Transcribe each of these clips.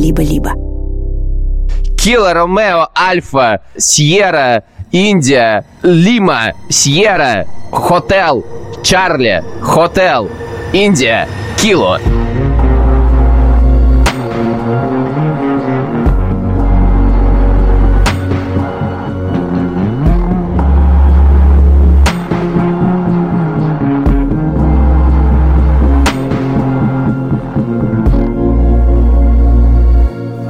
либо-либо. Кило Ромео Альфа Сьерра Индия Лима Сьерра Хотел Чарли Хотел Индия Кило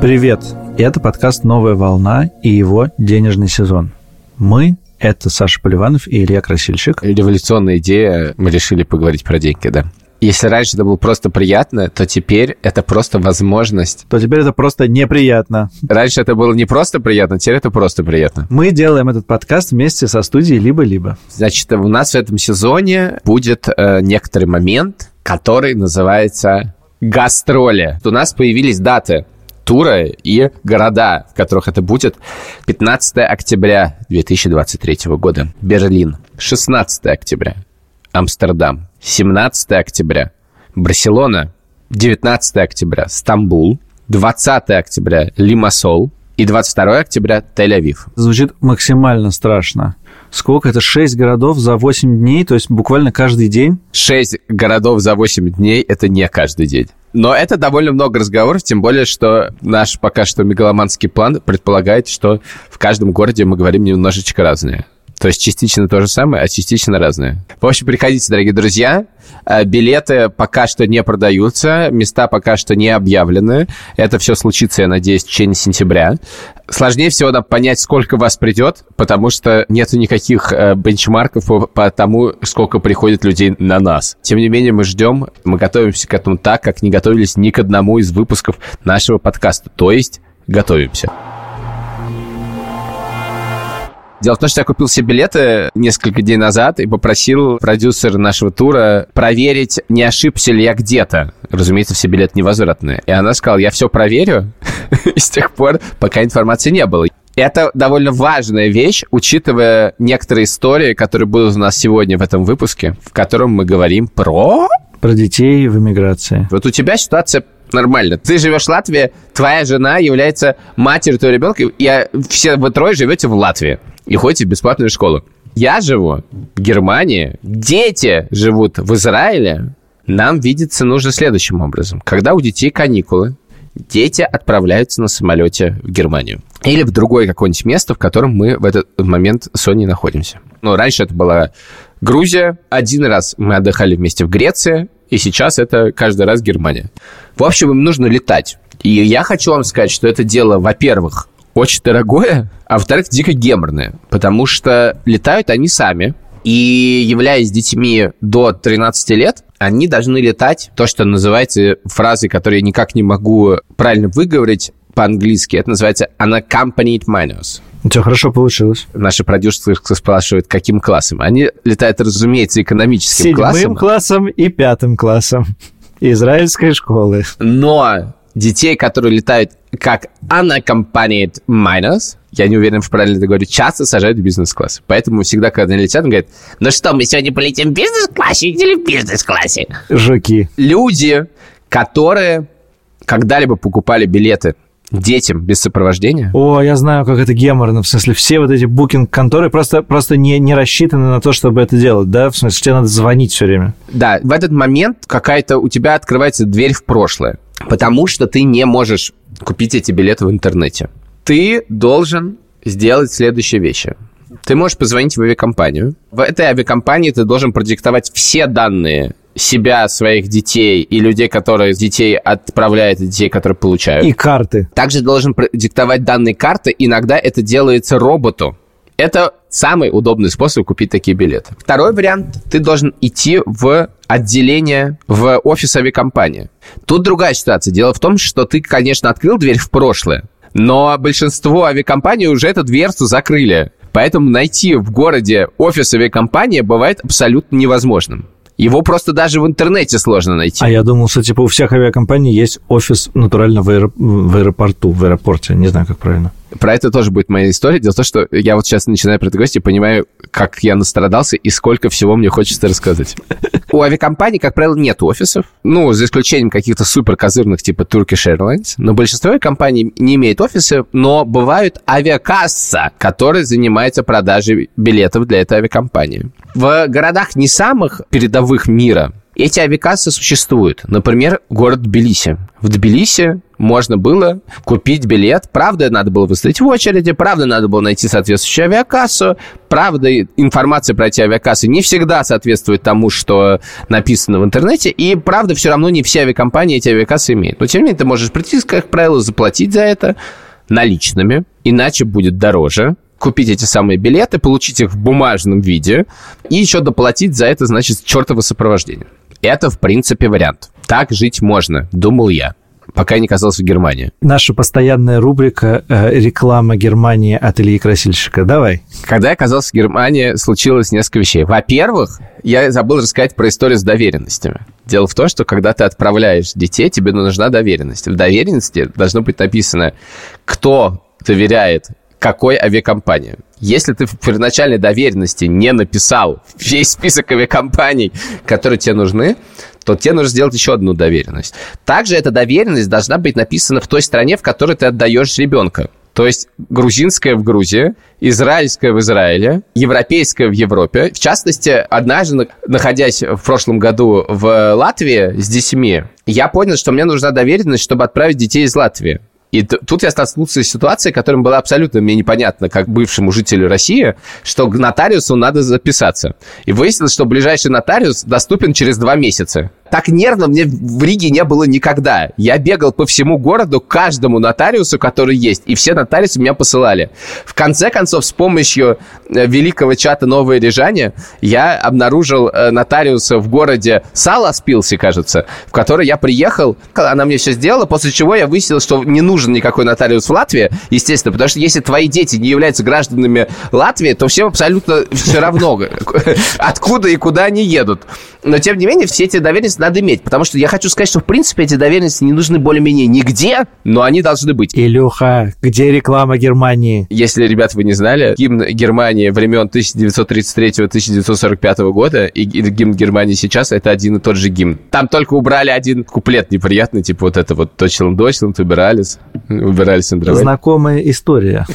Привет! Это подкаст «Новая волна» и его денежный сезон. Мы – это Саша Поливанов и Илья Красильщик. Революционная идея, мы решили поговорить про деньги, да. Если раньше это было просто приятно, то теперь это просто возможность. То теперь это просто неприятно. Раньше это было не просто приятно, теперь это просто приятно. Мы делаем этот подкаст вместе со студией «Либо-либо». Значит, у нас в этом сезоне будет э, некоторый момент, который называется гастроли. У нас появились даты тура и города, в которых это будет. 15 октября 2023 года Берлин. 16 октября Амстердам. 17 октября Барселона. 19 октября Стамбул. 20 октября Лимассол. И 22 октября Тель-Авив. Звучит максимально страшно. Сколько это? 6 городов за 8 дней, то есть буквально каждый день? 6 городов за 8 дней – это не каждый день. Но это довольно много разговоров, тем более, что наш пока что мегаломанский план предполагает, что в каждом городе мы говорим немножечко разное. То есть частично то же самое, а частично разное. В общем, приходите, дорогие друзья. Э, билеты пока что не продаются, места пока что не объявлены. Это все случится, я надеюсь, в течение сентября. Сложнее всего нам понять, сколько вас придет, потому что нету никаких э, бенчмарков по, по тому, сколько приходит людей на нас. Тем не менее, мы ждем, мы готовимся к этому так, как не готовились ни к одному из выпусков нашего подкаста. То есть готовимся. Дело в том, что я купил себе билеты несколько дней назад и попросил продюсера нашего тура проверить, не ошибся ли я где-то. Разумеется, все билеты невозвратные. И она сказала, я все проверю. И с тех пор, пока информации не было. Это довольно важная вещь, учитывая некоторые истории, которые будут у нас сегодня в этом выпуске, в котором мы говорим про... Про детей в эмиграции. Вот у тебя ситуация нормально. Ты живешь в Латвии, твоя жена является матерью твоего ребенка, и все вы трое живете в Латвии и ходите в бесплатную школу. Я живу в Германии, дети живут в Израиле. Нам видеться нужно следующим образом. Когда у детей каникулы, дети отправляются на самолете в Германию. Или в другое какое-нибудь место, в котором мы в этот момент с Соней находимся. Ну, раньше это была Грузия. Один раз мы отдыхали вместе в Греции, и сейчас это каждый раз Германия. В общем, им нужно летать. И я хочу вам сказать, что это дело, во-первых, очень дорогое, а во-вторых, дико геморное, потому что летают они сами, и являясь детьми до 13 лет, они должны летать то, что называется фразой, которую я никак не могу правильно выговорить по-английски. Это называется unaccompanied minors. У тебя хорошо получилось. Наши продюсеры спрашивают, каким классом. Они летают, разумеется, экономическим Седьмым классом. Седьмым классом и пятым классом израильской школы. Но детей, которые летают как unaccompanied minors, я не уверен, что правильно это говорю, часто сажают в бизнес-класс. Поэтому всегда, когда они летят, он говорит, ну что, мы сегодня полетим в бизнес-классе или в бизнес-классе? Жуки. Люди, которые когда-либо покупали билеты детям без сопровождения. О, я знаю, как это геморно. В смысле, все вот эти букинг-конторы просто, просто не, не рассчитаны на то, чтобы это делать, да? В смысле, тебе надо звонить все время. Да, в этот момент какая-то у тебя открывается дверь в прошлое, потому что ты не можешь купить эти билеты в интернете. Ты должен сделать следующие вещи. Ты можешь позвонить в авиакомпанию. В этой авиакомпании ты должен продиктовать все данные себя, своих детей и людей, которые детей отправляют, и детей, которые получают. И карты. Также должен диктовать данные карты. Иногда это делается роботу. Это самый удобный способ купить такие билеты. Второй вариант. Ты должен идти в отделение, в офис авиакомпании. Тут другая ситуация. Дело в том, что ты, конечно, открыл дверь в прошлое, но большинство авиакомпаний уже эту дверцу закрыли. Поэтому найти в городе офис авиакомпании бывает абсолютно невозможным. Его просто даже в интернете сложно найти. А я думал, что типа у всех авиакомпаний есть офис натурально в, аэро... в аэропорту, в аэропорте, не знаю, как правильно. Про это тоже будет моя история. Дело в том, что я вот сейчас начинаю про это говорить и понимаю, как я настрадался и сколько всего мне хочется рассказать. У авиакомпаний, как правило, нет офисов. Ну, за исключением каких-то супер козырных типа Turkish Airlines. Но большинство компаний не имеет офисы, но бывают авиакасса, которая занимается продажей билетов для этой авиакомпании. В городах не самых передовых мира эти авиакассы существуют. Например, город Тбилиси. В Тбилиси можно было купить билет. Правда, надо было выстоять в очереди, правда, надо было найти соответствующую авиакассу. Правда, информация про эти авиакассы не всегда соответствует тому, что написано в интернете. И, правда, все равно не все авиакомпании эти авиакассы имеют. Но, тем не менее, ты можешь прийти, как правило, заплатить за это наличными, иначе будет дороже купить эти самые билеты, получить их в бумажном виде и еще доплатить за это, значит, чертово сопровождение. Это, в принципе, вариант. Так жить можно, думал я пока я не оказался в Германии. Наша постоянная рубрика э, «Реклама Германии от Ильи Красильщика». Давай. Когда я оказался в Германии, случилось несколько вещей. Во-первых, я забыл рассказать про историю с доверенностями. Дело в том, что когда ты отправляешь детей, тебе нужна доверенность. В доверенности должно быть написано, кто доверяет какой авиакомпании. Если ты в первоначальной доверенности не написал весь список авиакомпаний, которые тебе нужны, то тебе нужно сделать еще одну доверенность. Также эта доверенность должна быть написана в той стране, в которой ты отдаешь ребенка. То есть грузинская в Грузии, израильская в Израиле, европейская в Европе. В частности, однажды, находясь в прошлом году в Латвии с детьми, я понял, что мне нужна доверенность, чтобы отправить детей из Латвии. И тут я столкнулся с ситуацией, которая была абсолютно мне непонятна, как бывшему жителю России, что к нотариусу надо записаться. И выяснилось, что ближайший нотариус доступен через два месяца. Так нервно мне в Риге не было никогда. Я бегал по всему городу, каждому нотариусу, который есть, и все нотариусы меня посылали. В конце концов, с помощью э, великого чата «Новое Рижане» я обнаружил э, нотариуса в городе Саласпилси, кажется, в который я приехал. Она мне все сделала, после чего я выяснил, что не нужен никакой нотариус в Латвии, естественно, потому что если твои дети не являются гражданами Латвии, то всем абсолютно все равно, откуда и куда они едут. Но, тем не менее, все эти доверенности надо иметь. Потому что я хочу сказать, что, в принципе, эти доверенности не нужны более-менее нигде, но они должны быть. Илюха, где реклама Германии? Если, ребят, вы не знали, гимн Германии времен 1933-1945 года и гимн Германии сейчас — это один и тот же гимн. Там только убрали один куплет неприятный, типа вот это вот «Точиланд, Дойчланд», «Убирались», «Убирались». Знакомая история.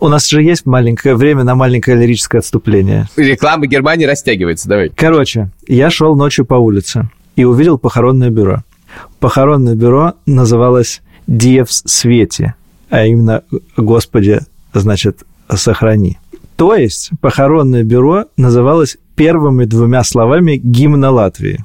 У нас же есть маленькое время на маленькое лирическое отступление. Реклама Германии растягивается, давай. Короче, я шел ночью по улице и увидел похоронное бюро. Похоронное бюро называлось «Диевс Свете», а именно «Господи, значит, сохрани». То есть похоронное бюро называлось первыми двумя словами гимна Латвии.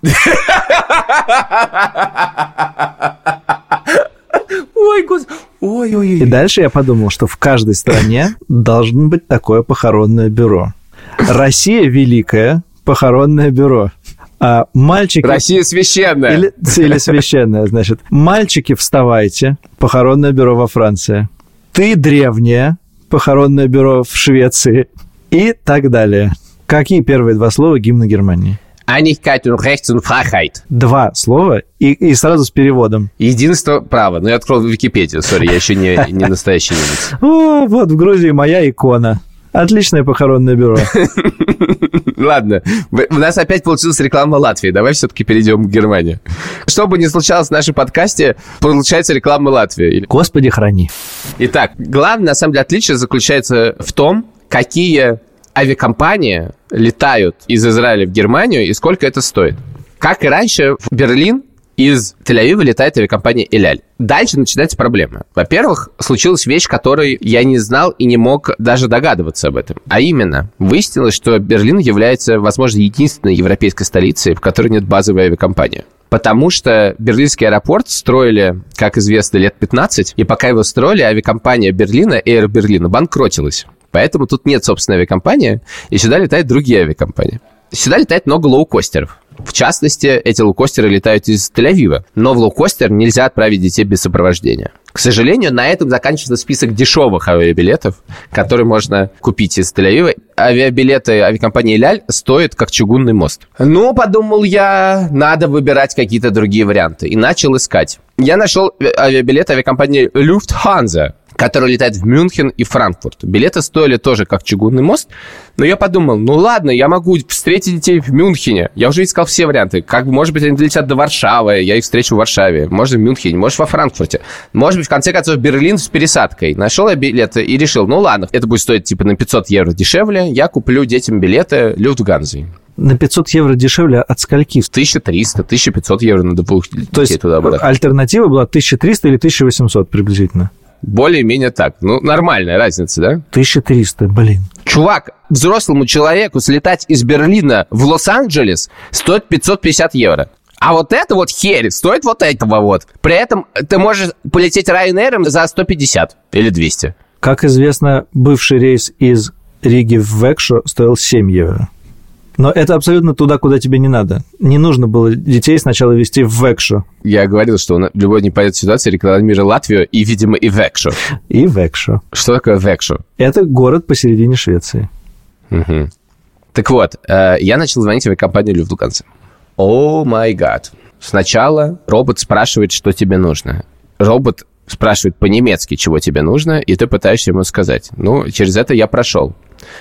Ой, господи. Ой, ой, ой. И дальше я подумал, что в каждой стране должно быть такое похоронное бюро. Россия великая, похоронное бюро. А мальчики... Россия священная. Или, или священная, значит. Мальчики, вставайте. Похоронное бюро во Франции. Ты древняя. Похоронное бюро в Швеции. И так далее. Какие первые два слова гимна Германии? Einigkeit und Rechts und Freiheit. Два слова и, и сразу с переводом. Единство права. Ну, я открыл Википедию, сори, я еще не, не настоящий немец. О, вот в Грузии моя икона. Отличное похоронное бюро. Ладно, у нас опять получилась реклама Латвии. Давай все-таки перейдем к Германии. Что бы ни случалось в нашем подкасте, получается реклама Латвии. Господи, храни. Итак, главное, на самом деле, отличие заключается в том, какие авиакомпании летают из Израиля в Германию и сколько это стоит. Как и раньше, в Берлин из Тель-Авива летает авиакомпания «Эляль». Дальше начинается проблема. Во-первых, случилась вещь, которой я не знал и не мог даже догадываться об этом. А именно, выяснилось, что Берлин является, возможно, единственной европейской столицей, в которой нет базовой авиакомпании. Потому что Берлинский аэропорт строили, как известно, лет 15, и пока его строили, авиакомпания Берлина, Air Берлина, банкротилась. Поэтому тут нет собственной авиакомпании, и сюда летают другие авиакомпании. Сюда летает много лоукостеров. В частности, эти лоукостеры летают из Тель-Авива. Но в лоукостер нельзя отправить детей без сопровождения. К сожалению, на этом заканчивается список дешевых авиабилетов, которые можно купить из Тель-Авива. Авиабилеты авиакомпании «Ляль» стоят как чугунный мост. Ну, подумал я, надо выбирать какие-то другие варианты. И начал искать. Я нашел авиабилет авиакомпании Lufthansa который летает в Мюнхен и Франкфурт. Билеты стоили тоже как чугунный мост, но я подумал, ну ладно, я могу встретить детей в Мюнхене. Я уже искал все варианты. Как, может быть, они долетят до Варшавы, я их встречу в Варшаве. Может, в Мюнхене, может, во Франкфурте. Может быть, в конце концов, Берлин с пересадкой. Нашел я билеты и решил, ну ладно, это будет стоить типа на 500 евро дешевле, я куплю детям билеты Люфтганзы. На 500 евро дешевле от скольки? 1300, 1500 евро на двух То есть туда альтернатива была 1300 или 1800 приблизительно? Более-менее так. Ну, нормальная разница, да? 1300, блин. Чувак, взрослому человеку слетать из Берлина в Лос-Анджелес стоит 550 евро. А вот это вот херь стоит вот этого вот. При этом ты можешь полететь Ryanair за 150 или 200. Как известно, бывший рейс из Риги в Векшо стоил 7 евро. Но это абсолютно туда, куда тебе не надо. Не нужно было детей сначала вести в Векшу. Я говорил, что в любой непонятной ситуации рекламирует Латвию и, видимо, и Векшу. И Векшу. Что такое Векшу? Это город посередине Швеции. Угу. Так вот, э, я начал звонить в компанию Люфтганзе. О май гад. Сначала робот спрашивает, что тебе нужно. Робот спрашивает по-немецки, чего тебе нужно, и ты пытаешься ему сказать. Ну, через это я прошел.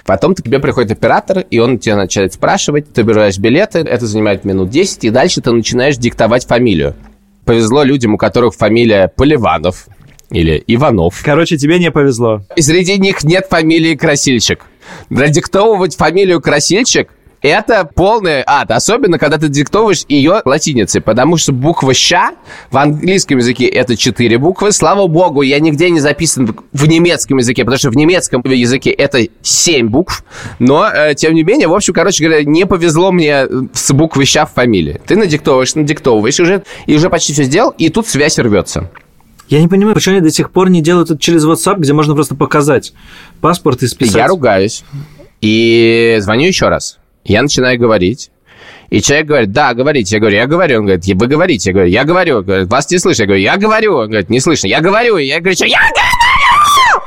Потом к тебе приходит оператор, и он тебя начинает спрашивать, ты берешь билеты, это занимает минут 10, и дальше ты начинаешь диктовать фамилию. Повезло людям, у которых фамилия Поливанов или Иванов. Короче, тебе не повезло. И среди них нет фамилии Красильщик. Продиктовывать фамилию Красильщик это полный ад. Особенно, когда ты диктовываешь ее латиницей. Потому что буква «ща» в английском языке это четыре буквы. Слава богу, я нигде не записан в немецком языке, потому что в немецком языке это семь букв. Но, э, тем не менее, в общем, короче говоря, не повезло мне с буквой «ща» в фамилии. Ты надиктовываешь, надиктовываешь, уже, и уже почти все сделал, и тут связь рвется. Я не понимаю, почему они до сих пор не делают это через WhatsApp, где можно просто показать паспорт и списать. Я ругаюсь. И звоню еще раз. Я начинаю говорить. И человек говорит, да, говорите. Я говорю, я говорю. Он говорит, вы говорите. Я говорю, я говорю. Он говорит, вас не слышно. Я говорю, я говорю. Он говорит, не слышно. Я говорю. Я говорю, что я говорю!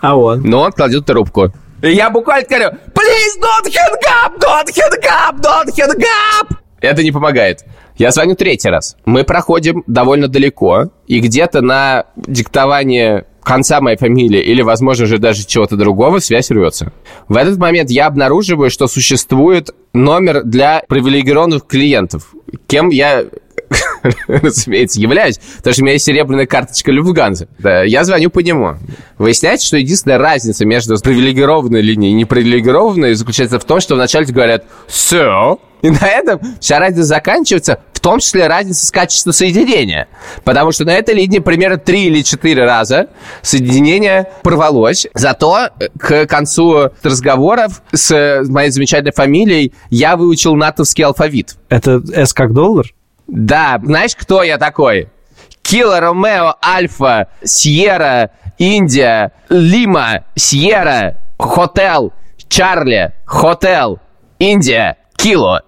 А он? Но он кладет трубку. И я буквально говорю, please don't hang up, don't hang up, don't hang up. Это не помогает. Я звоню третий раз. Мы проходим довольно далеко, и где-то на диктование конца моей фамилии или, возможно же, даже чего-то другого, связь рвется. В этот момент я обнаруживаю, что существует номер для привилегированных клиентов, кем я разумеется, являюсь, потому что у меня есть серебряная карточка Люфганза. Да, я звоню по нему. Выясняется, что единственная разница между привилегированной линией и непривилегированной заключается в том, что вначале говорят «все», и на этом вся разница заканчивается, в том числе разница с качеством соединения. Потому что на этой линии примерно 3 или 4 раза соединение порвалось. Зато э, к концу разговоров с моей замечательной фамилией я выучил натовский алфавит. Это «С» как доллар? Да, знаешь, кто я такой? Kilo, Romeo, Alpha, Sierra, India, Lima, Sierra, Hotel, Charlie, Hotel, India, Kilo,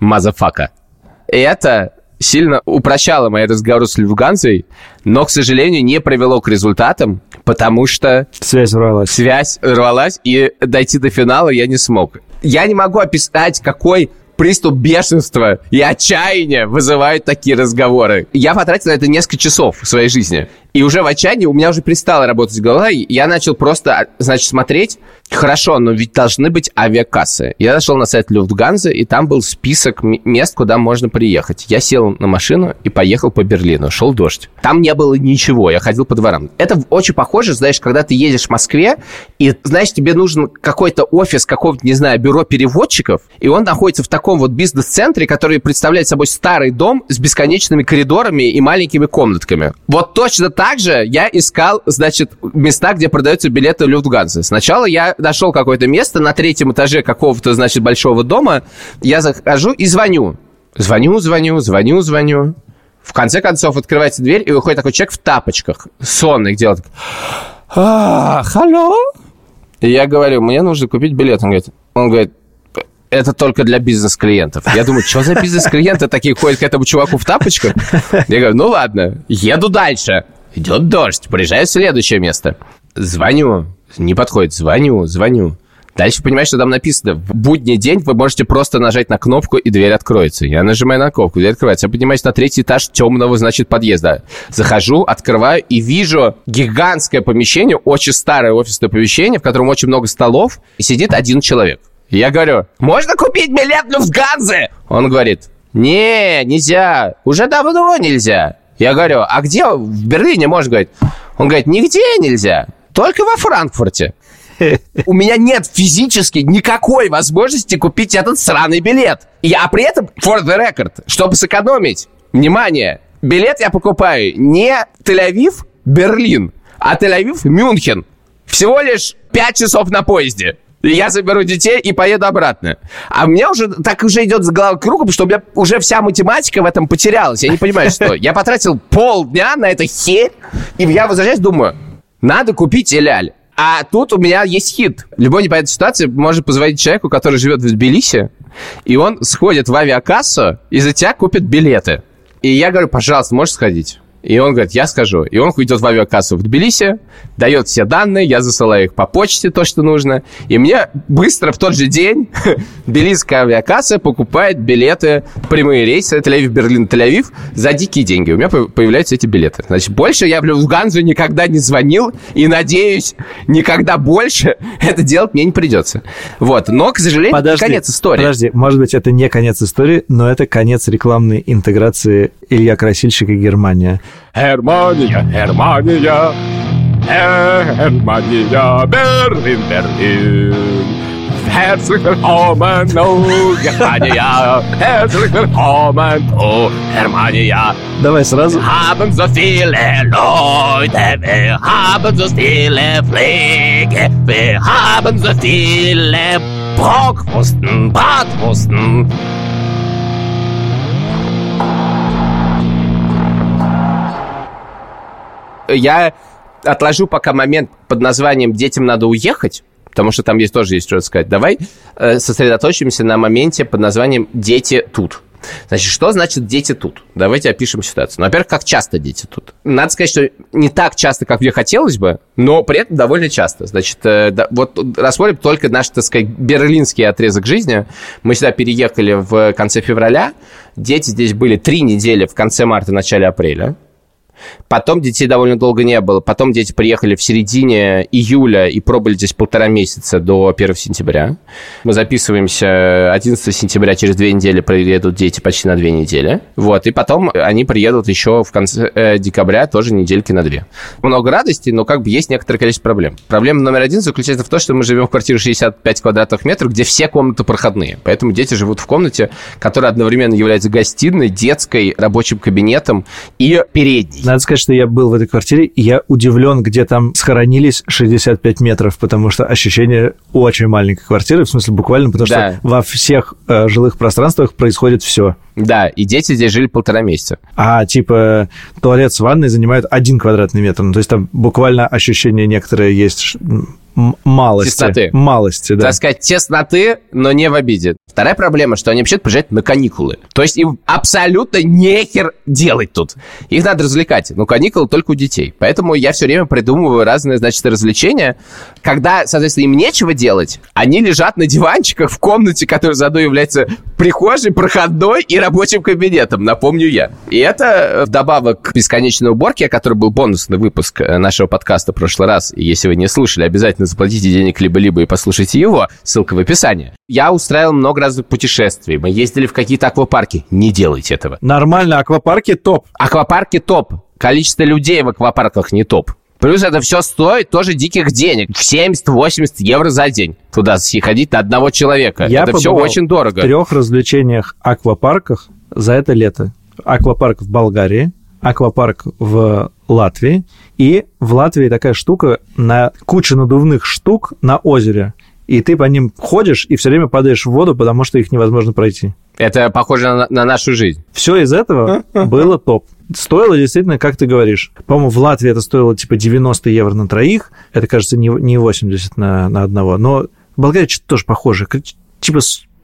motherfucker. И это сильно упрощало мои разговоры с Люфтганзой, но, к сожалению, не привело к результатам, потому что... Связь рвалась. Связь рвалась, и дойти до финала я не смог. Я не могу описать, какой приступ бешенства и отчаяния вызывают такие разговоры. Я потратил на это несколько часов в своей жизни. И уже в отчаянии у меня уже перестала работать голова, и я начал просто, а, значит, смотреть, хорошо, но ведь должны быть авиакассы. Я зашел на сайт Люфтганза, и там был список мест, куда можно приехать. Я сел на машину и поехал по Берлину. Шел дождь. Там не было ничего, я ходил по дворам. Это очень похоже, знаешь, когда ты едешь в Москве, и, знаешь, тебе нужен какой-то офис какого-то, не знаю, бюро переводчиков, и он находится в таком вот бизнес-центре, который представляет собой старый дом с бесконечными коридорами и маленькими комнатками. Вот точно так также я искал, значит, места, где продаются билеты Люфтганзы. Сначала я нашел какое-то место на третьем этаже какого-то, значит, большого дома. Я захожу и звоню. Звоню, звоню, звоню, звоню. В конце концов открывается дверь, и выходит такой человек в тапочках, сонный, делает а, «Халло?» И я говорю, мне нужно купить билет. Он говорит, он говорит это только для бизнес-клиентов. Я думаю, что за бизнес-клиенты такие ходят к этому чуваку в тапочках? Я говорю, ну ладно, еду дальше. Идет дождь, приезжаю в следующее место. Звоню, не подходит, звоню, звоню. Дальше понимаешь, что там написано, в будний день вы можете просто нажать на кнопку, и дверь откроется. Я нажимаю на кнопку, дверь открывается. Я поднимаюсь на третий этаж темного, значит, подъезда. Захожу, открываю и вижу гигантское помещение, очень старое офисное помещение, в котором очень много столов, и сидит один человек. Я говорю, можно купить билет Люфтганзы? Он говорит, не, нельзя, уже давно нельзя. Я говорю, а где в Берлине можно говорить? Он говорит, нигде нельзя, только во Франкфурте. У меня нет физически никакой возможности купить этот сраный билет. Я при этом, for the record, чтобы сэкономить, внимание, билет я покупаю не Тель-Авив, Берлин, а Тель-Авив, Мюнхен. Всего лишь 5 часов на поезде. Я заберу детей и поеду обратно. А мне уже так уже идет с головы кругом, что у меня уже вся математика в этом потерялась. Я не понимаю, что. Я потратил полдня на это херь, и я возвращаюсь, думаю, надо купить эляль. А тут у меня есть хит. Любой непонятной ситуации может позвонить человеку, который живет в Тбилиси, и он сходит в авиакассу и за тебя купит билеты. И я говорю, пожалуйста, можешь сходить? И он говорит, я скажу. И он идет в авиакассу в Тбилиси, дает все данные, я засылаю их по почте, то, что нужно. И мне быстро в тот же день тбилисская авиакасса покупает билеты, прямые рейсы Тель-Авив, Берлин, Тель-Авив за дикие деньги. У меня появляются эти билеты. Значит, больше я в Люфтганзу никогда не звонил и, надеюсь, никогда больше это делать мне не придется. Вот. Но, к сожалению, подожди, конец истории. Подожди, может быть, это не конец истории, но это конец рекламной интеграции Илья Красильщик и Германия. Германия, Германия, Германия, Берлин, Берлин. Herzlich willkommen, oh Germania, herzlich willkommen, oh Germania. Давай сразу. Haben so viele Leute, wir haben so viele Pflege, wir haben so viele Brockwursten, Bratwursten. Я отложу пока момент под названием «Детям надо уехать», потому что там есть тоже есть что сказать. Давай э, сосредоточимся на моменте под названием «Дети тут». Значит, что значит дети тут? Давайте опишем ситуацию. Ну, во-первых, как часто дети тут? Надо сказать, что не так часто, как мне хотелось бы, но при этом довольно часто. Значит, э, да, вот рассмотрим только наш, так сказать, берлинский отрезок жизни. Мы сюда переехали в конце февраля. Дети здесь были три недели в конце марта, начале апреля. Потом детей довольно долго не было. Потом дети приехали в середине июля и пробыли здесь полтора месяца до 1 сентября. Мы записываемся 11 сентября, через две недели приедут дети почти на две недели. Вот, и потом они приедут еще в конце э, декабря, тоже недельки на две. Много радости, но как бы есть некоторое количество проблем. Проблема номер один заключается в том, что мы живем в квартире 65 квадратных метров, где все комнаты проходные. Поэтому дети живут в комнате, которая одновременно является гостиной, детской, рабочим кабинетом и передней. Надо сказать, что я был в этой квартире, и я удивлен, где там схоронились 65 метров, потому что ощущение очень маленькой квартиры, в смысле буквально, потому да. что во всех э, жилых пространствах происходит все. Да, и дети здесь жили полтора месяца. А, типа, туалет с ванной занимает один квадратный метр. Ну, то есть там буквально ощущение некоторое есть малости. Тесноты. Малости, да. Так сказать, тесноты, но не в обиде. Вторая проблема, что они вообще приезжают на каникулы. То есть им абсолютно нехер делать тут. Их надо развлекать. Но каникулы только у детей. Поэтому я все время придумываю разные, значит, развлечения. Когда, соответственно, им нечего делать, они лежат на диванчиках в комнате, которая заодно является прихожей, проходной и рабочим кабинетом, напомню я. И это вдобавок к бесконечной уборке, который был бонусный выпуск э, нашего подкаста в прошлый раз. И если вы не слушали, обязательно заплатите денег либо-либо и послушайте его. Ссылка в описании. Я устраивал много разных путешествий. Мы ездили в какие-то аквапарки. Не делайте этого. Нормально, аквапарки топ. Аквапарки топ. Количество людей в аквапарках не топ. Плюс это все стоит тоже диких денег. В 70-80 евро за день туда ходить на одного человека. Я это все очень дорого. в трех развлечениях аквапарках за это лето. Аквапарк в Болгарии, аквапарк в Латвии. И в Латвии такая штука на куче надувных штук на озере. И ты по ним ходишь и все время падаешь в воду, потому что их невозможно пройти. Это похоже на, на нашу жизнь. Все из этого было топ. Стоило действительно, как ты говоришь. По-моему, в Латвии это стоило типа 90 евро на троих. Это, кажется, не, не 80 на, на одного. Но в Болгарии что-то тоже похоже. Типа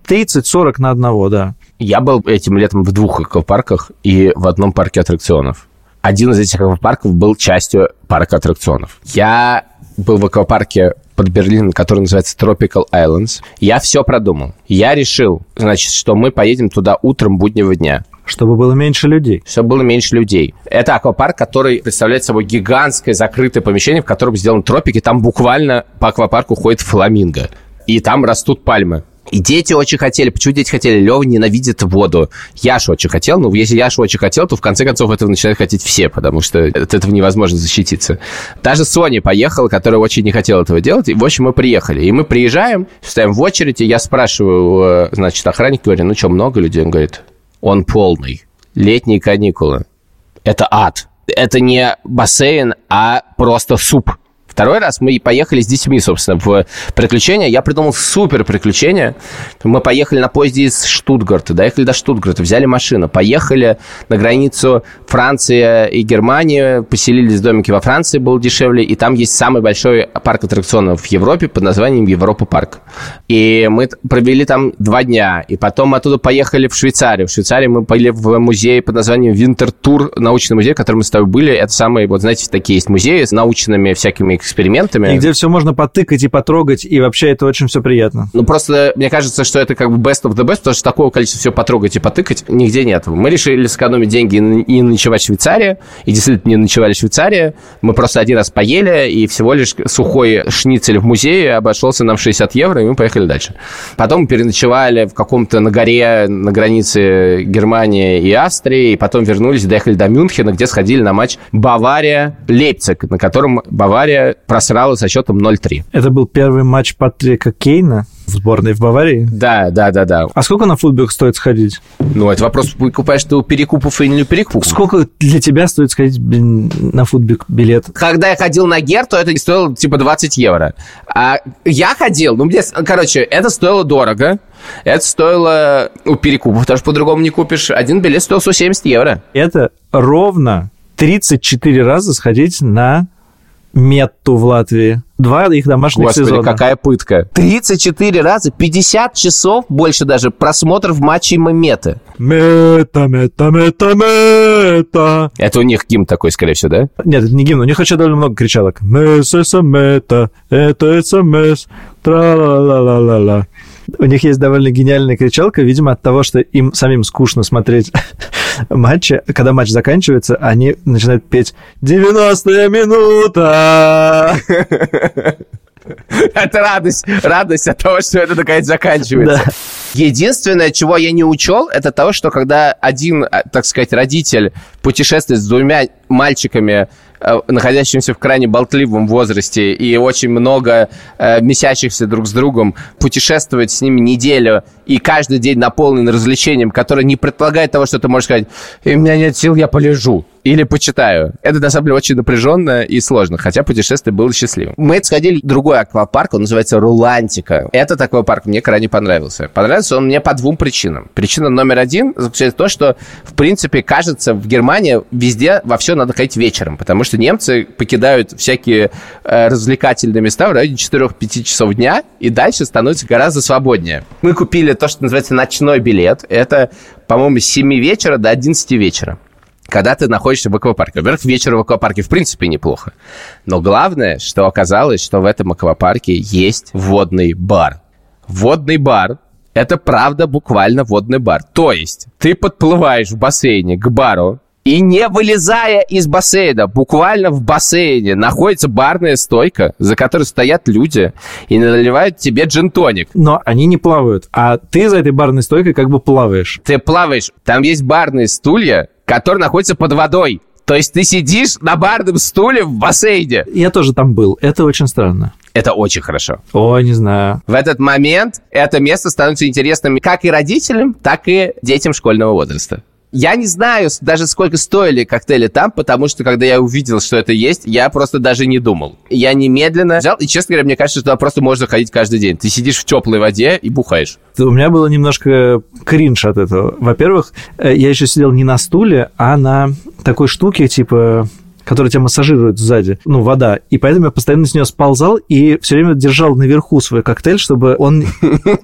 30-40 на одного, да. Я был этим летом в двух аквапарках и в одном парке аттракционов. Один из этих аквапарков был частью парка аттракционов. Я был в аквапарке под Берлином, который называется Tropical Islands. Я все продумал. Я решил, значит, что мы поедем туда утром буднего дня. Чтобы было меньше людей. Чтобы было меньше людей. Это аквапарк, который представляет собой гигантское закрытое помещение, в котором сделаны тропики. Там буквально по аквапарку ходит фламинго. И там растут пальмы. И дети очень хотели. Почему дети хотели? Лева ненавидит воду. Яша очень хотел. Ну, если Яша очень хотел, то в конце концов этого начинают хотеть все, потому что от этого невозможно защититься. Даже Соня поехала, которая очень не хотела этого делать. И, в общем, мы приехали. И мы приезжаем, стоим в очереди. Я спрашиваю, э, значит, охранник, говорю, ну что, много людей? Он говорит, он полный. Летние каникулы. Это ад. Это не бассейн, а просто суп. Второй раз мы поехали с детьми, собственно, в приключения. Я придумал супер приключение. Мы поехали на поезде из Штутгарта, доехали до Штутгарта, взяли машину, поехали на границу Франции и Германии, поселились в домике во Франции, было дешевле, и там есть самый большой парк аттракционов в Европе под названием Европа парк. И мы провели там два дня, и потом оттуда поехали в Швейцарию. В Швейцарии мы были в музей под названием Винтер Тур, научный музей, в котором мы с тобой были. Это самые, вот знаете, такие есть музеи с научными всякими экспериментами. И где все можно потыкать и потрогать, и вообще это очень все приятно. Ну, просто мне кажется, что это как бы best of the best, потому что такого количества все потрогать и потыкать нигде нет. Мы решили сэкономить деньги и не ночевать в Швейцарии, и действительно не ночевали в Швейцарии. Мы просто один раз поели, и всего лишь сухой шницель в музее обошелся нам в 60 евро, и мы поехали дальше. Потом переночевали в каком-то на горе на границе Германии и Австрии, и потом вернулись, доехали до Мюнхена, где сходили на матч Бавария-Лейпциг, на котором Бавария просрала со счетом 0-3. Это был первый матч Патрика Кейна в сборной в Баварии. Да, да, да, да. А сколько на футбик стоит сходить? Ну, это вопрос, покупаешь ты у перекупов или не у перекупов. Сколько для тебя стоит сходить на футбик билет? Когда я ходил на Гер, то это стоило типа 20 евро. А я ходил, ну, мне, короче, это стоило дорого. Это стоило у перекупов, потому что по-другому не купишь. Один билет стоил 170 евро. Это ровно 34 раза сходить на Метту в Латвии. Два их домашних Господи, сезона. какая пытка. 34 раза, 50 часов, больше даже, просмотров матчей Меты. Мета, мета, мета, мета. Это у них гимн такой, скорее всего, да? Нет, это не гимн, у них вообще довольно много кричалок. Мес, мета, это смс, тра-ла-ла-ла-ла-ла. У них есть довольно гениальная кричалка, видимо, от того, что им самим скучно смотреть матчи. Когда матч заканчивается, они начинают петь «90-я минута!» Это радость, радость от того, что это наконец заканчивается. Да. Единственное, чего я не учел, это того, что когда один, так сказать, родитель путешествует с двумя мальчиками Э, находящимся в крайне болтливом возрасте и очень много э, месящихся друг с другом, путешествовать с ними неделю и каждый день наполнен развлечением, которое не предполагает того, что ты можешь сказать, у меня нет сил, я полежу или почитаю. Это, на самом деле, очень напряженно и сложно, хотя путешествие было счастливым. Мы сходили в другой аквапарк, он называется Рулантика. Этот аквапарк мне крайне понравился. Понравился он мне по двум причинам. Причина номер один заключается в том, что, в принципе, кажется, в Германии везде во все надо ходить вечером, потому что немцы покидают всякие э, развлекательные места в районе 4-5 часов дня и дальше становится гораздо свободнее. Мы купили то, что называется ночной билет. Это, по-моему, с 7 вечера до 11 вечера когда ты находишься в аквапарке. Во-первых, вечер в аквапарке в принципе неплохо. Но главное, что оказалось, что в этом аквапарке есть водный бар. Водный бар – это правда буквально водный бар. То есть ты подплываешь в бассейне к бару, и не вылезая из бассейна, буквально в бассейне, находится барная стойка, за которой стоят люди и наливают тебе джин-тоник. Но они не плавают, а ты за этой барной стойкой как бы плаваешь. Ты плаваешь. Там есть барные стулья, которые находятся под водой. То есть ты сидишь на барном стуле в бассейне. Я тоже там был. Это очень странно. Это очень хорошо. Ой, не знаю. В этот момент это место становится интересным как и родителям, так и детям школьного возраста. Я не знаю даже, сколько стоили коктейли там, потому что, когда я увидел, что это есть, я просто даже не думал. Я немедленно взял, и, честно говоря, мне кажется, что туда просто можно ходить каждый день. Ты сидишь в теплой воде и бухаешь. У меня было немножко кринж от этого. Во-первых, э, я еще сидел не на стуле, а на такой штуке, типа которая тебя массажирует сзади, ну, вода. И поэтому я постоянно с нее сползал и все время держал наверху свой коктейль, чтобы он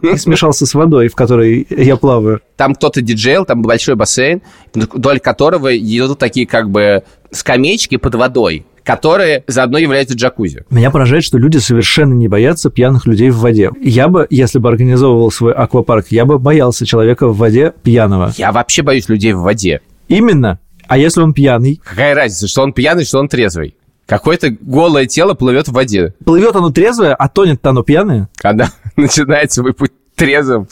не смешался с водой, в которой я плаваю. Там кто-то диджейл, там большой бассейн, вдоль которого идут такие как бы скамеечки под водой которые заодно являются джакузи. Меня поражает, что люди совершенно не боятся пьяных людей в воде. Я бы, если бы организовывал свой аквапарк, я бы боялся человека в воде пьяного. Я вообще боюсь людей в воде. Именно. А если он пьяный? Какая разница, что он пьяный, что он трезвый? Какое-то голое тело плывет в воде. Плывет оно трезвое, а тонет-то оно пьяное? Когда начинается путь трезвым,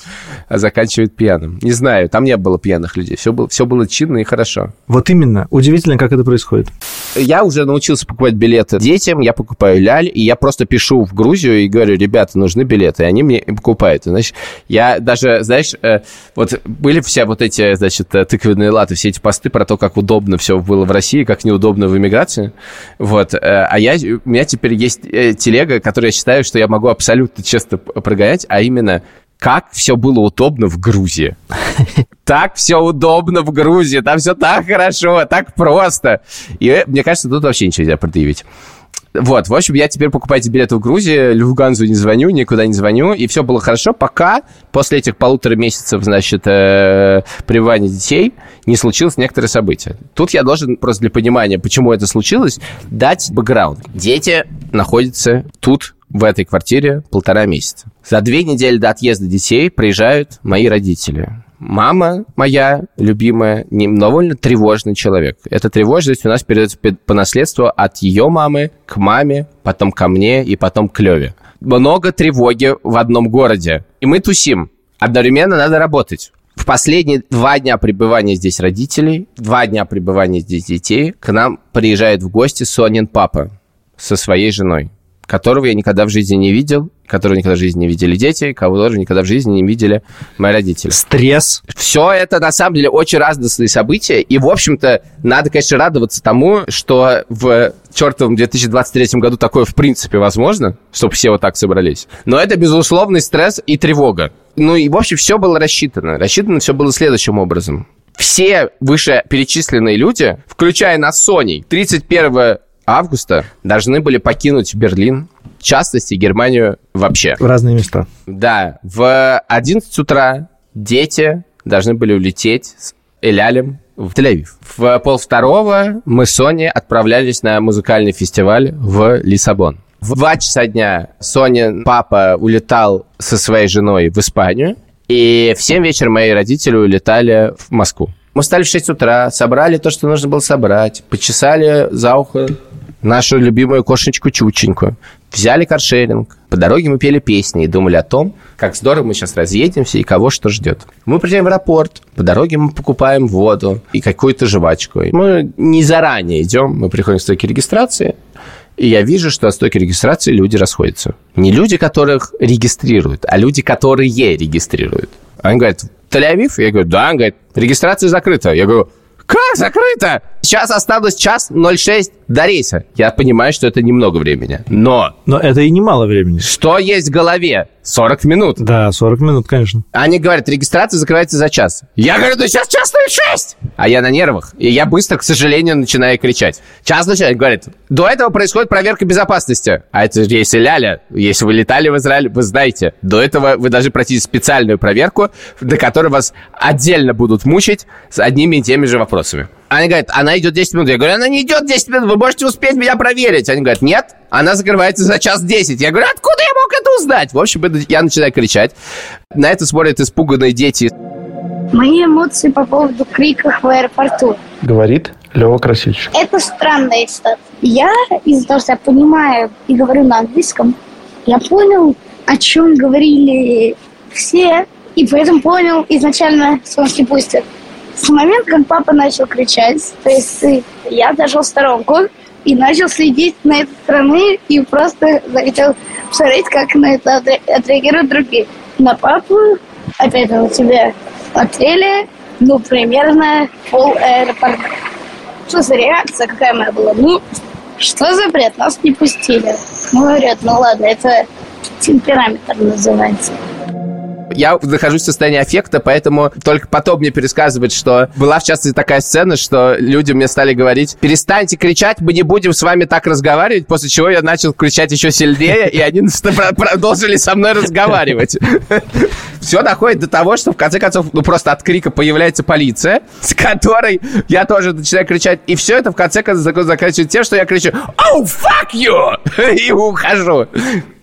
а заканчивает пьяным. Не знаю, там не было пьяных людей. Все было, все было чинно и хорошо. Вот именно. Удивительно, как это происходит. Я уже научился покупать билеты детям, я покупаю ляль, и я просто пишу в Грузию и говорю, ребята, нужны билеты, и они мне покупают. Значит, я даже, знаешь, э, вот были все вот эти, значит, э, тыквенные латы, все эти посты про то, как удобно все было в России, как неудобно в иммиграции. Вот. Э, а я, у меня теперь есть телега, которую я считаю, что я могу абсолютно честно прогонять, а именно как все было удобно в Грузии. Так все удобно в Грузии, там все так хорошо, так просто. И мне кажется, тут вообще ничего нельзя предъявить. Вот, в общем, я теперь покупаю эти билеты в Грузии, Люфганзу не звоню, никуда не звоню, и все было хорошо, пока после этих полутора месяцев, значит, э, пребывания детей не случилось некоторые события. Тут я должен просто для понимания, почему это случилось, дать бэкграунд. Дети находятся тут, в этой квартире полтора месяца. За две недели до отъезда детей приезжают мои родители. Мама моя любимая, не, довольно тревожный человек. Эта тревожность у нас передается по наследству от ее мамы к маме, потом ко мне и потом к Леве. Много тревоги в одном городе. И мы тусим. Одновременно надо работать. В последние два дня пребывания здесь родителей, два дня пребывания здесь детей, к нам приезжает в гости Сонин папа со своей женой которого я никогда в жизни не видел, которого никогда в жизни не видели дети, кого тоже никогда в жизни не видели мои родители. Стресс. Все это, на самом деле, очень радостные события, и, в общем-то, надо, конечно, радоваться тому, что в чертовом 2023 году такое, в принципе, возможно, чтобы все вот так собрались. Но это, безусловный стресс и тревога. Ну и, в общем, все было рассчитано. Рассчитано все было следующим образом. Все вышеперечисленные люди, включая нас Соней, 31 августа должны были покинуть Берлин, в частности, Германию вообще. В разные места. Да, в 11 утра дети должны были улететь с Элялем в Тель-Авив. В полвторого мы с Соней отправлялись на музыкальный фестиваль в Лиссабон. В два часа дня Соня, папа улетал со своей женой в Испанию, и в 7 вечера мои родители улетали в Москву. Мы встали в 6 утра, собрали то, что нужно было собрать, почесали за ухо нашу любимую кошечку Чученьку, взяли каршеринг, по дороге мы пели песни и думали о том, как здорово мы сейчас разъедемся и кого что ждет. Мы приезжаем в аэропорт, по дороге мы покупаем воду и какую-то жвачку. Мы не заранее идем, мы приходим к стойке регистрации, и я вижу, что от стойки регистрации люди расходятся. Не люди, которых регистрируют, а люди, которые регистрируют. Они говорят, Тель-Авив? Я говорю, да. Он говорит, регистрация закрыта. Я говорю, как закрыто? Сейчас осталось час 06 до рейса. Я понимаю, что это немного времени. Но... Но это и немало времени. Что есть в голове? 40 минут. Да, 40 минут, конечно. Они говорят, регистрация закрывается за час. Я говорю, да сейчас час 06! А я на нервах. И я быстро, к сожалению, начинаю кричать. Час начинает. Говорит, до этого происходит проверка безопасности. А это рейс Ляля. Если вы летали в Израиль, вы знаете. До этого вы должны пройти специальную проверку, до которой вас отдельно будут мучить с одними и теми же вопросами. Они говорят, она идет 10 минут. Я говорю, она не идет 10 минут, вы можете успеть меня проверить. Они говорят, нет, она закрывается за час 10. Я говорю, откуда я мог это узнать? В общем, я начинаю кричать. На это смотрят испуганные дети. Мои эмоции по поводу криков в аэропорту. Говорит Лева Красильщик. Это странная история. Я из-за того, что я понимаю и говорю на английском, я понял, о чем говорили все, и поэтому понял изначально, что он не пустят. С момента, как папа начал кричать, то есть я отошел в сторонку и начал следить на эту страны и просто захотел посмотреть, как на это отреагируют другие. На папу, опять же, у тебя отели, ну, примерно пол аэропорта. Что за реакция, какая моя была? Ну, что за бред, нас не пустили. Ну, говорят, ну ладно, это темперамент называется. Я нахожусь в состоянии аффекта, поэтому только потом мне пересказывают, что была, в частности, такая сцена, что люди мне стали говорить, перестаньте кричать, мы не будем с вами так разговаривать, после чего я начал кричать еще сильнее, и они продолжили со мной разговаривать. Все доходит до того, что в конце концов, ну просто от крика появляется полиция, с которой я тоже начинаю кричать, и все это в конце концов заканчивается тем, что я кричу «Oh, fuck you!» и ухожу.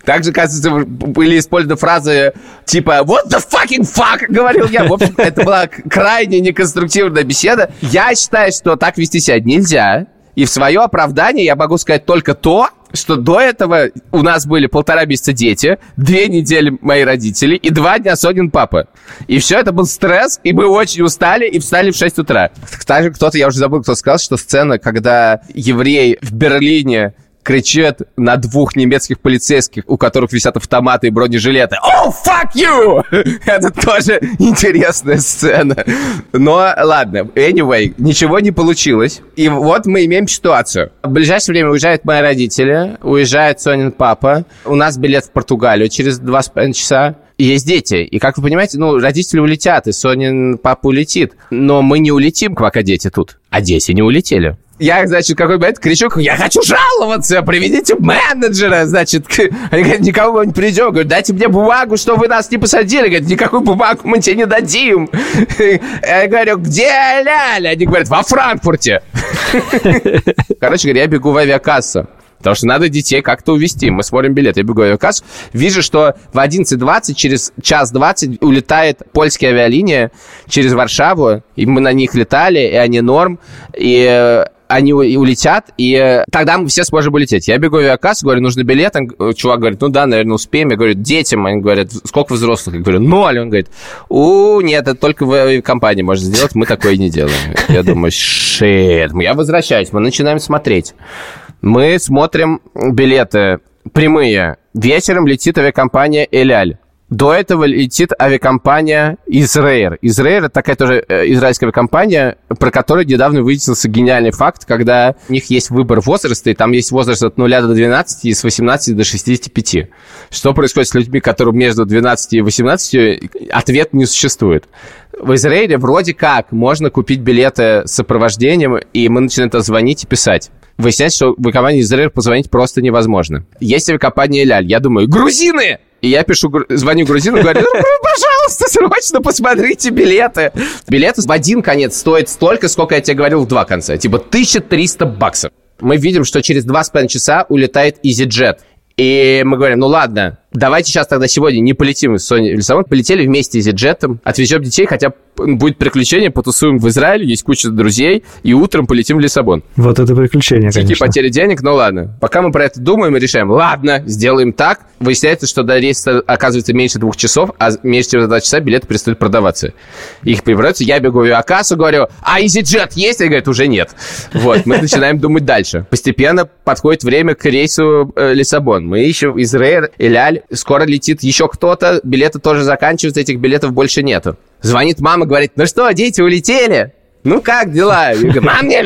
Также, кажется, были использованы фразы типа «What the fucking fuck?» говорил я. В общем, это была крайне неконструктивная беседа. Я считаю, что так вести себя нельзя. И в свое оправдание я могу сказать только то, что до этого у нас были полтора месяца дети, две недели мои родители и два дня Сонин папа. И все это был стресс, и мы очень устали и встали в 6 утра. Также кто-то, я уже забыл, кто сказал, что сцена, когда еврей в Берлине кричит на двух немецких полицейских, у которых висят автоматы и бронежилеты. Oh, fuck you! Это тоже интересная сцена. Но ладно, anyway, ничего не получилось. И вот мы имеем ситуацию. В ближайшее время уезжают мои родители, уезжает Сонин папа. У нас билет в Португалию через два с половиной часа. Есть дети. И, как вы понимаете, ну, родители улетят, и Сонин папа улетит. Но мы не улетим, пока дети тут. А дети не улетели. Я, значит, какой момент кричу, я хочу жаловаться, приведите менеджера, значит. Они говорят, никого не придем. Говорят, дайте мне бумагу, что вы нас не посадили. Говорят, никакую бумагу мы тебе не дадим. Я говорю, где Ляля? Они говорят, во Франкфурте. Короче говоря, я бегу в авиакассу. Потому что надо детей как-то увезти. Мы смотрим билет. Я бегу в авиакассу. Вижу, что в 11.20, через час 20 улетает польская авиалиния через Варшаву. И мы на них летали, и они норм. И э, они улетят, и э, тогда мы все сможем улететь. Я бегу в авиакассу, говорю, нужно билет. Он, э, чувак говорит, ну да, наверное, успеем. Я говорю, детям. Они говорят, сколько взрослых? Я говорю, ноль. Он говорит, у, нет, это только в компании можно сделать, мы такое не делаем. Я думаю, шит. Я возвращаюсь, мы начинаем смотреть. Мы смотрим билеты прямые. Вечером летит авиакомпания «Эляль». До этого летит авиакомпания Израир. Израир — это такая тоже э, израильская авиакомпания, про которую недавно выяснился гениальный факт, когда у них есть выбор возраста, и там есть возраст от 0 до 12 и с 18 до 65. Что происходит с людьми, которым между 12 и 18, ответ не существует. В Израиле вроде как можно купить билеты с сопровождением, и мы начинаем это звонить и писать выясняется, что в компании Израиль позвонить просто невозможно. Есть авиакомпания Ляль. Я думаю, грузины! И я пишу, звоню грузину, говорю, «Ну, пожалуйста, срочно посмотрите билеты. Билеты в один конец стоят столько, сколько я тебе говорил в два конца. Типа 1300 баксов. Мы видим, что через два с половиной часа улетает EasyJet. И мы говорим, ну ладно, давайте сейчас тогда сегодня не полетим из Sony в Лиссабон, полетели вместе с EasyJet, отвезем детей, хотя будет приключение, потусуем в Израиле, есть куча друзей, и утром полетим в Лиссабон. Вот это приключение, Какие конечно. потери денег, ну ладно. Пока мы про это думаем и решаем, ладно, сделаем так. Выясняется, что до рейса оказывается меньше двух часов, а меньше чем за два часа билеты перестают продаваться. Их прибираются, я бегу в авиакассу, говорю, а EasyJet есть? И говорят, уже нет. Вот, мы начинаем думать дальше. Постепенно подходит время к рейсу э, Лиссабон. Мы ищем Израиль, Эляль, скоро летит еще кто-то, билеты тоже заканчиваются, этих билетов больше нету. Звонит мама, говорит, ну что, дети улетели? Ну как дела? Я говорю, мам, мне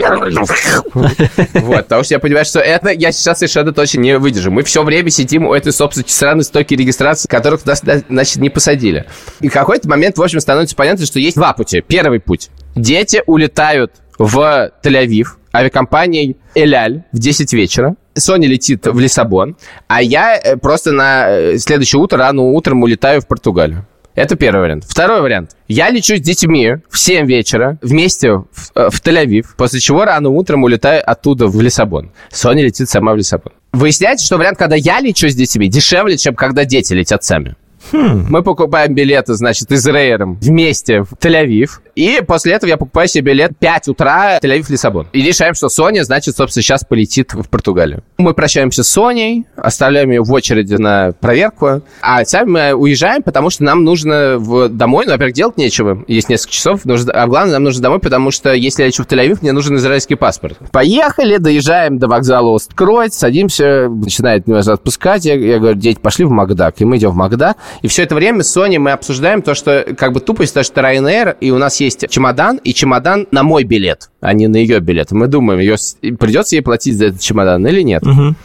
Вот, потому что я понимаю, что это я сейчас совершенно точно не выдержу. Мы все время сидим у этой, собственно, странной стойки регистрации, которых нас, значит, не посадили. И в какой-то момент, в общем, становится понятно, что есть два пути. Первый путь. Дети улетают в Тель-Авив авиакомпанией «Эляль» в 10 вечера. Соня летит в Лиссабон, а я э, просто на э, следующее утро, рано утром улетаю в Португалию. Это первый вариант. Второй вариант. Я лечу с детьми в 7 вечера вместе в, э, в Тель-Авив, после чего рано утром улетаю оттуда в Лиссабон. Соня летит сама в Лиссабон. Выясняется, что вариант, когда я лечу с детьми, дешевле, чем когда дети летят сами. Хм. Мы покупаем билеты, значит, из Рейером вместе в Тель-Авив. И после этого я покупаю себе билет 5 утра Тель-Авив-Лиссабон. И решаем, что Соня, значит, собственно, сейчас полетит в Португалию. Мы прощаемся с Соней, оставляем ее в очереди на проверку. А сами мы уезжаем, потому что нам нужно в... домой. Ну, во-первых, делать нечего. Есть несколько часов. Нужно... А главное, нам нужно домой, потому что если я лечу в Тель-Авив, мне нужен израильский паспорт. Поехали, доезжаем до вокзала Осткройц, садимся, начинает нас отпускать. Я, я говорю, дети, пошли в Макдак. И мы идем в Макдак. И все это время с Соней мы обсуждаем то, что как бы тупость, то, что Ryanair, и у нас есть чемодан, и чемодан на мой билет, а не на ее билет. Мы думаем, ее, придется ей платить за этот чемодан или нет. Мгм.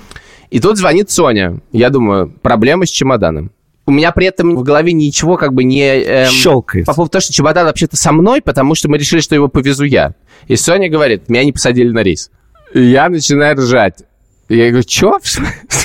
И тут звонит Соня. Я думаю, проблема с чемоданом. У меня при этом в голове ничего как бы не... эм, Щелкает. По поводу того, что чемодан вообще-то со мной, потому что мы решили, что его повезу я. И Соня говорит, меня не посадили на рейс. И я начинаю ржать. Я говорю, что?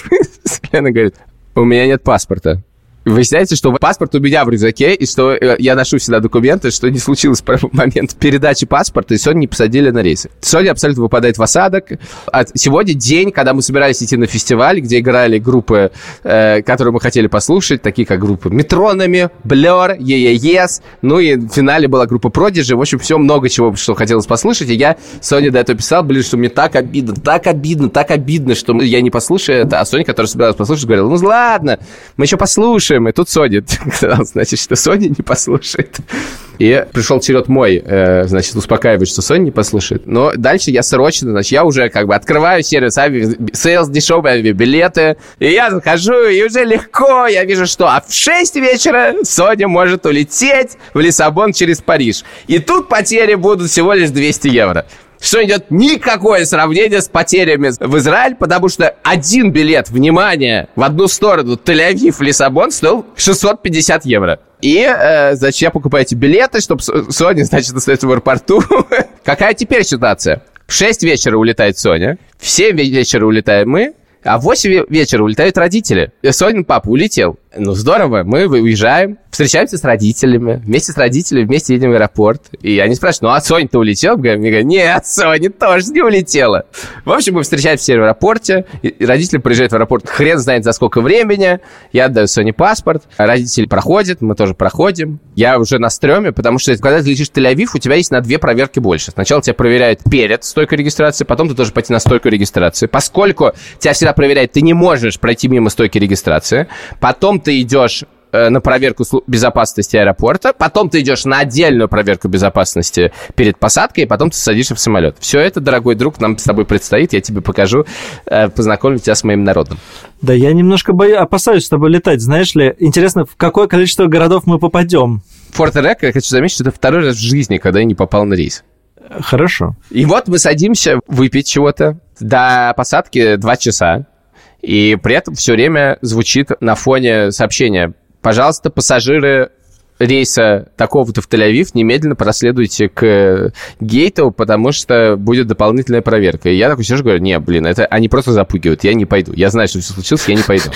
Она говорит, у меня нет паспорта. Выясняется, что паспорт у меня в рюкзаке, и что э, я ношу всегда документы, что не случилось в момент передачи паспорта, и Соню не посадили на рейсы. Соня абсолютно выпадает в осадок. А сегодня день, когда мы собирались идти на фестиваль, где играли группы, э, которые мы хотели послушать, такие как группы Метронами, Blur, Yes, ну и в финале была группа Prodigy. В общем, все много чего, что хотелось послушать. И я Соне до этого писал, блин, что мне так обидно, так обидно, так обидно, что я не послушаю это. А Соня, которая собиралась послушать, говорила, ну слушаем, мы еще послушаем. И тут сказал, значит, что Соня не послушает. И пришел черед мой, э, значит, успокаивать, что Соня не послушает. Но дальше я срочно, значит, я уже как бы открываю сервис Aviasales, дешевые авиабилеты, и я захожу, и уже легко я вижу, что а в 6 вечера Соня может улететь в Лиссабон через Париж. И тут потери будут всего лишь 200 евро что не идет ни в какое сравнение с потерями в Израиль, потому что один билет, внимание, в одну сторону Тель-Авив, Лиссабон стоил 650 евро. И, э, покупаю эти билеты, чтобы Соня, значит, остается в аэропорту. Какая теперь ситуация? В 6 вечера улетает Соня, в 7 вечера улетаем мы, а в 8 вечера улетают родители. Сонин папа улетел. Ну, здорово, мы уезжаем, встречаемся с родителями, вместе с родителями, вместе едем в аэропорт. И они спрашивают, ну, а Соня-то улетел? Мне говорят, нет, Соня тоже не улетела. В общем, мы встречаемся в аэропорте, и родители приезжают в аэропорт хрен знает за сколько времени, я отдаю Соне паспорт, родители проходят, мы тоже проходим. Я уже на стреме, потому что когда ты летишь в Тель-Авив, у тебя есть на две проверки больше. Сначала тебя проверяют перед стойкой регистрации, потом ты должен пойти на стойку регистрации. Поскольку тебя всегда проверяют, ты не можешь пройти мимо стойки регистрации, потом ты идешь э, на проверку безопасности аэропорта, потом ты идешь на отдельную проверку безопасности перед посадкой, и потом ты садишься в самолет. Все это, дорогой друг, нам с тобой предстоит, я тебе покажу, э, познакомлю тебя с моим народом. Да, я немножко боюсь, опасаюсь с тобой летать, знаешь ли. Интересно, в какое количество городов мы попадем? Форт-Рек, я хочу заметить, что это второй раз в жизни, когда я не попал на рейс. Хорошо. И вот мы садимся выпить чего-то. До посадки два часа. И при этом все время звучит на фоне сообщения. Пожалуйста, пассажиры рейса такого-то в Тель-Авив, немедленно проследуйте к гейту, потому что будет дополнительная проверка. И я такой сижу, говорю, не, блин, это они просто запугивают, я не пойду. Я знаю, что все случилось, я не пойду.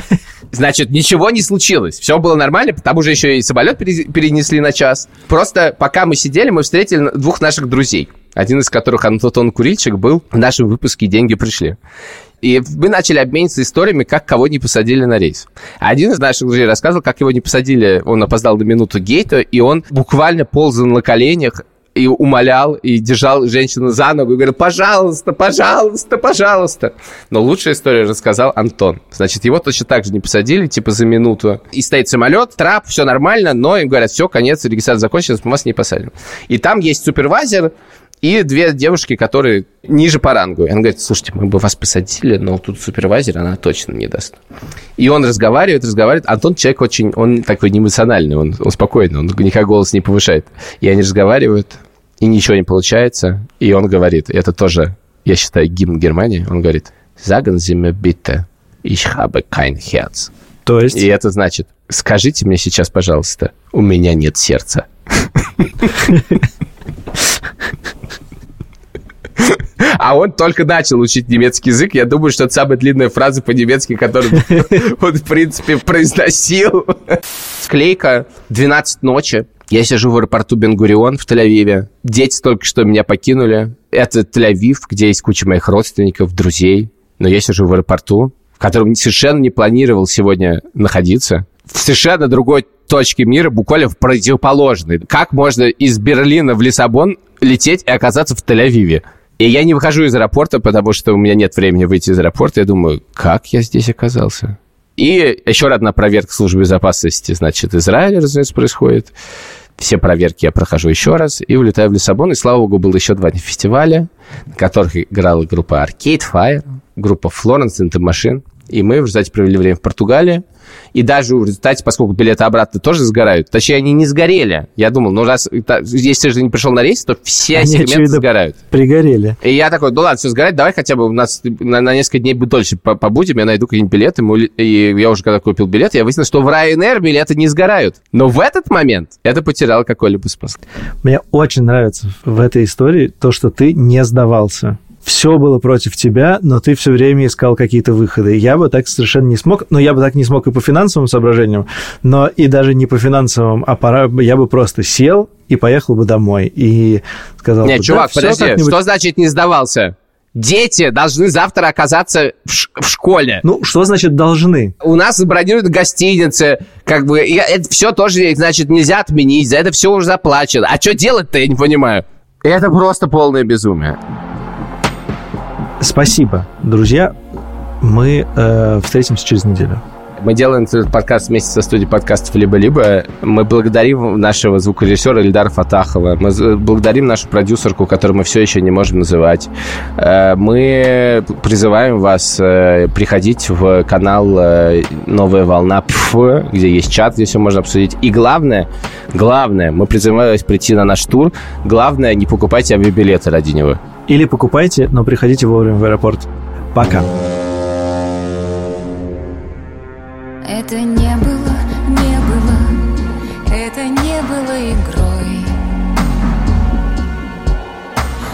Значит, ничего не случилось. Все было нормально, потому что еще и самолет перенесли на час. Просто пока мы сидели, мы встретили двух наших друзей. Один из которых Антон Курильчик был в нашем выпуске «Деньги пришли». И мы начали обмениваться историями, как кого не посадили на рейс. Один из наших друзей рассказывал, как его не посадили, он опоздал на минуту гейта, и он буквально ползал на коленях и умолял, и держал женщину за ногу, и говорил, пожалуйста, пожалуйста, пожалуйста. Но лучшая история рассказал Антон. Значит, его точно так же не посадили, типа за минуту. И стоит самолет, трап, все нормально, но им говорят, все, конец, регистрация закончилась, мы вас не посадим. И там есть супервайзер, и две девушки, которые ниже по рангу. И он говорит, слушайте, мы бы вас посадили, но тут супервайзер она точно не даст. И он разговаривает, разговаривает. Антон человек очень, он такой неэмоциональный, он, он спокойный, он никак голос не повышает. И они разговаривают, и ничего не получается. И он говорит, это тоже, я считаю, гимн Германии, он говорит, «Sagen Sie mir bitte, ich habe kein Herz». То есть? И это значит, скажите мне сейчас, пожалуйста, у меня нет сердца. А он только начал учить немецкий язык. Я думаю, что это самая длинная фраза по-немецки, которую он, в принципе, произносил. Склейка, 12 ночи. Я сижу в аэропорту Бенгурион в Тель-Авиве. Дети только что меня покинули. Это Тель-Авив, где есть куча моих родственников, друзей. Но я сижу в аэропорту, в котором совершенно не планировал сегодня находиться. В совершенно другой точке мира, буквально в противоположной. Как можно из Берлина в Лиссабон лететь и оказаться в Тель-Авиве? И я не выхожу из аэропорта, потому что у меня нет времени выйти из аэропорта. Я думаю, как я здесь оказался? И еще одна проверка службы безопасности, значит, Израиля, разумеется, происходит. Все проверки я прохожу еще раз и улетаю в Лиссабон. И, слава богу, было еще два фестиваля, на которых играла группа Arcade Fire, группа Florence and the Machine. И мы в результате провели время в Португалии – И даже в результате, поскольку билеты обратно тоже сгорают, точнее, они не сгорели. Я думал, ну раз, если же не пришел на рейс, то все они, сегменты очевидно, сгорают. Пригорели. И я такой, ну ладно, все сгорает, давай хотя бы у нас на, на несколько дней дольше побудем, я найду какие-нибудь билеты, и я уже когда купил билет, я выяснил, что в Ryanair билеты не сгорают. Но в этот момент это потерял какой-либо смысл. Мне очень нравится в этой истории то, что ты не сдавался все было против тебя, но ты все время искал какие-то выходы. Я бы так совершенно не смог, но я бы так не смог и по финансовым соображениям, но и даже не по финансовым, а пора, я бы просто сел и поехал бы домой и сказал Нет, бы, чувак, да, подожди, что значит не сдавался? Дети должны завтра оказаться в, ш- в школе. Ну, что значит должны? У нас забронируют гостиницы, как бы, и это все тоже, значит, нельзя отменить, за это все уже заплачено. А что делать-то, я не понимаю. Это просто полное безумие. Спасибо, друзья. Мы э, встретимся через неделю. Мы делаем этот подкаст вместе со студией подкастов «Либо-либо». Мы благодарим нашего звукорежиссера Ильдара Фатахова. Мы благодарим нашу продюсерку, которую мы все еще не можем называть. Э, мы призываем вас э, приходить в канал э, «Новая волна ПФ», где есть чат, где все можно обсудить. И главное, главное, мы призываем вас прийти на наш тур. Главное, не покупайте авиабилеты ради него. Или покупайте, но приходите вовремя в аэропорт. Пока. Это не было, не было, это не было игрой.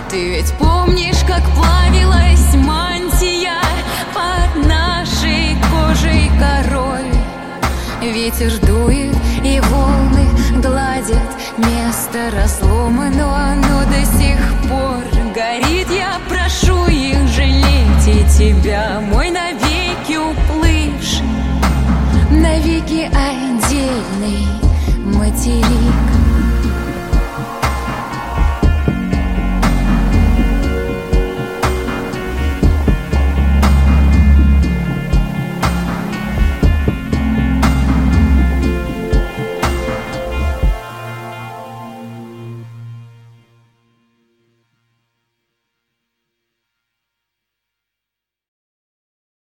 Ты ведь помнишь, как плавилась мантия под нашей кожей корой? Ветер дует и волны гладят место разломано, но до сих тебя, мой навеки уплывший, навеки отдельный материк.